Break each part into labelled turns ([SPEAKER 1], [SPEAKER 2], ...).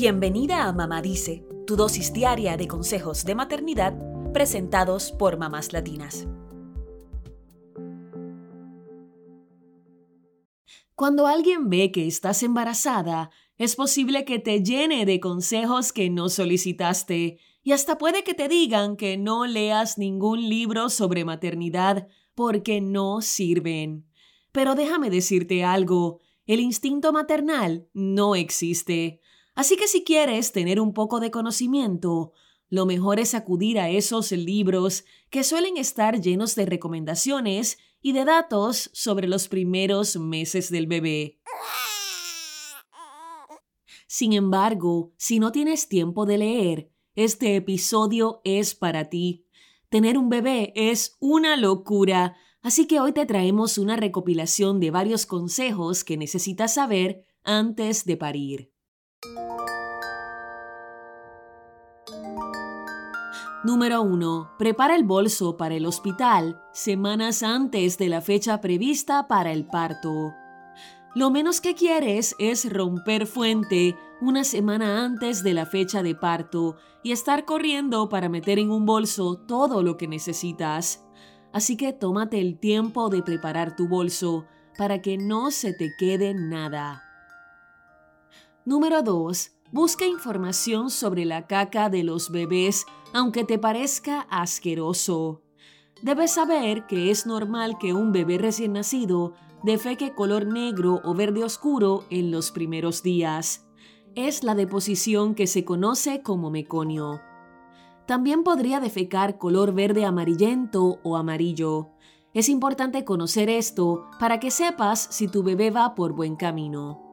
[SPEAKER 1] Bienvenida a Mamá Dice, tu dosis diaria de consejos de maternidad presentados por mamás latinas. Cuando alguien ve que estás embarazada, es posible que te llene de consejos que no solicitaste y hasta puede que te digan que no leas ningún libro sobre maternidad porque no sirven. Pero déjame decirte algo, el instinto maternal no existe. Así que si quieres tener un poco de conocimiento, lo mejor es acudir a esos libros que suelen estar llenos de recomendaciones y de datos sobre los primeros meses del bebé. Sin embargo, si no tienes tiempo de leer, este episodio es para ti. Tener un bebé es una locura, así que hoy te traemos una recopilación de varios consejos que necesitas saber antes de parir. Número 1. Prepara el bolso para el hospital semanas antes de la fecha prevista para el parto. Lo menos que quieres es romper fuente una semana antes de la fecha de parto y estar corriendo para meter en un bolso todo lo que necesitas. Así que tómate el tiempo de preparar tu bolso para que no se te quede nada. Número 2. Busca información sobre la caca de los bebés aunque te parezca asqueroso. Debes saber que es normal que un bebé recién nacido defeque color negro o verde oscuro en los primeros días. Es la deposición que se conoce como meconio. También podría defecar color verde amarillento o amarillo. Es importante conocer esto para que sepas si tu bebé va por buen camino.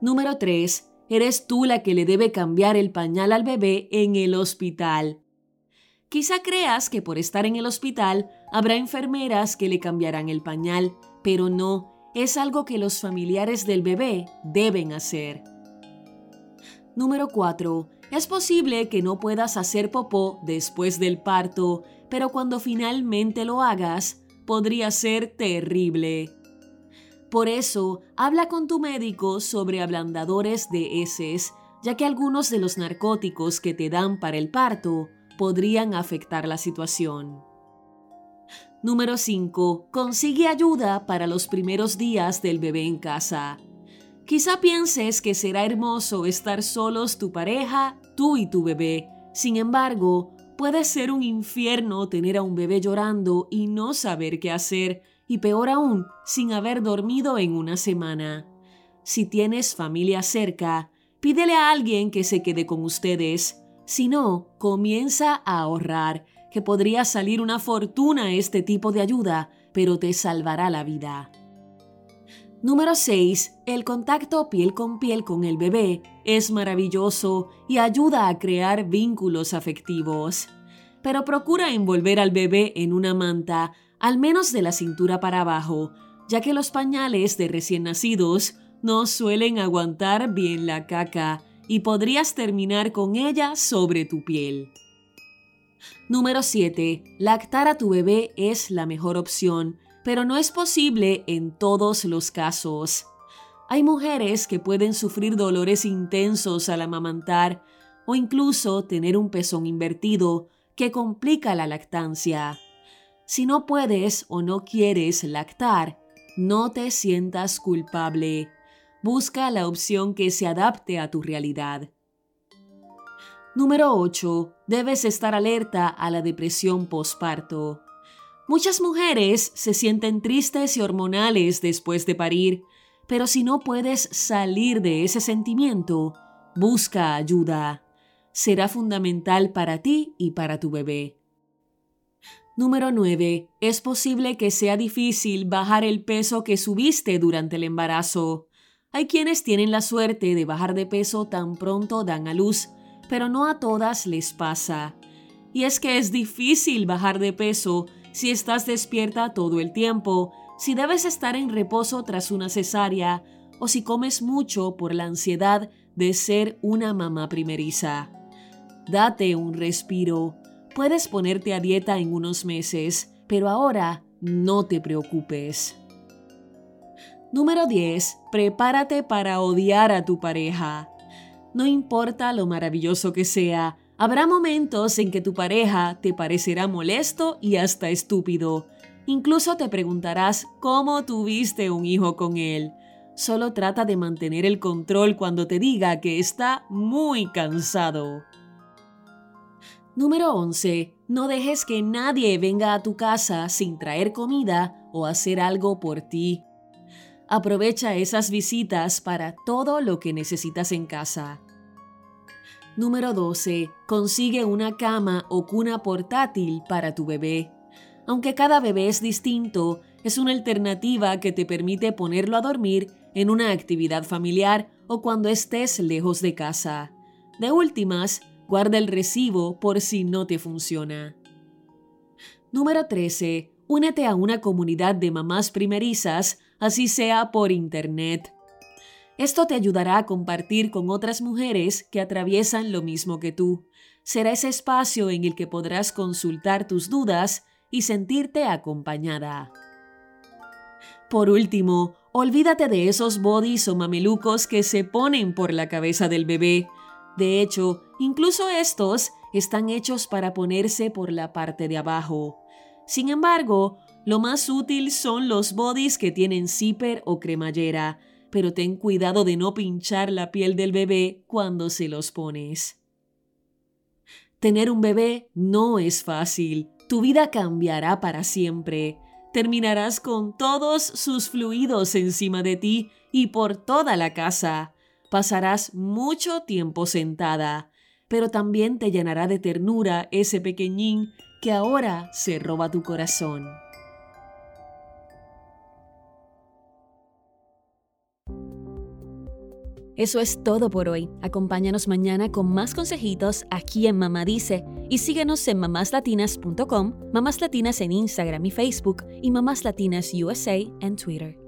[SPEAKER 1] Número 3 eres tú la que le debe cambiar el pañal al bebé en el hospital. Quizá creas que por estar en el hospital habrá enfermeras que le cambiarán el pañal, pero no, es algo que los familiares del bebé deben hacer. Número 4. Es posible que no puedas hacer popó después del parto, pero cuando finalmente lo hagas, podría ser terrible. Por eso, habla con tu médico sobre ablandadores de heces, ya que algunos de los narcóticos que te dan para el parto podrían afectar la situación. Número 5. Consigue ayuda para los primeros días del bebé en casa. Quizá pienses que será hermoso estar solos tu pareja, tú y tu bebé. Sin embargo, puede ser un infierno tener a un bebé llorando y no saber qué hacer y peor aún, sin haber dormido en una semana. Si tienes familia cerca, pídele a alguien que se quede con ustedes. Si no, comienza a ahorrar, que podría salir una fortuna este tipo de ayuda, pero te salvará la vida. Número 6. El contacto piel con piel con el bebé es maravilloso y ayuda a crear vínculos afectivos. Pero procura envolver al bebé en una manta al menos de la cintura para abajo, ya que los pañales de recién nacidos no suelen aguantar bien la caca y podrías terminar con ella sobre tu piel. Número 7. Lactar a tu bebé es la mejor opción, pero no es posible en todos los casos. Hay mujeres que pueden sufrir dolores intensos al amamantar o incluso tener un pezón invertido que complica la lactancia. Si no puedes o no quieres lactar, no te sientas culpable. Busca la opción que se adapte a tu realidad. Número 8. Debes estar alerta a la depresión postparto. Muchas mujeres se sienten tristes y hormonales después de parir, pero si no puedes salir de ese sentimiento, busca ayuda. Será fundamental para ti y para tu bebé. Número 9. Es posible que sea difícil bajar el peso que subiste durante el embarazo. Hay quienes tienen la suerte de bajar de peso tan pronto dan a luz, pero no a todas les pasa. Y es que es difícil bajar de peso si estás despierta todo el tiempo, si debes estar en reposo tras una cesárea o si comes mucho por la ansiedad de ser una mamá primeriza. Date un respiro Puedes ponerte a dieta en unos meses, pero ahora no te preocupes. Número 10. Prepárate para odiar a tu pareja. No importa lo maravilloso que sea, habrá momentos en que tu pareja te parecerá molesto y hasta estúpido. Incluso te preguntarás cómo tuviste un hijo con él. Solo trata de mantener el control cuando te diga que está muy cansado. Número 11. No dejes que nadie venga a tu casa sin traer comida o hacer algo por ti. Aprovecha esas visitas para todo lo que necesitas en casa. Número 12. Consigue una cama o cuna portátil para tu bebé. Aunque cada bebé es distinto, es una alternativa que te permite ponerlo a dormir en una actividad familiar o cuando estés lejos de casa. De últimas, Guarda el recibo por si no te funciona. Número 13. Únete a una comunidad de mamás primerizas, así sea por Internet. Esto te ayudará a compartir con otras mujeres que atraviesan lo mismo que tú. Será ese espacio en el que podrás consultar tus dudas y sentirte acompañada. Por último, olvídate de esos bodys o mamelucos que se ponen por la cabeza del bebé. De hecho, incluso estos están hechos para ponerse por la parte de abajo. Sin embargo, lo más útil son los bodies que tienen zipper o cremallera, pero ten cuidado de no pinchar la piel del bebé cuando se los pones. Tener un bebé no es fácil. Tu vida cambiará para siempre. Terminarás con todos sus fluidos encima de ti y por toda la casa pasarás mucho tiempo sentada, pero también te llenará de ternura ese pequeñín que ahora se roba tu corazón. Eso es todo por hoy. Acompáñanos mañana con más consejitos aquí en Mamá Dice y síguenos en mamáslatinas.com, Mamás Latinas en Instagram y Facebook y Mamás Latinas USA en Twitter.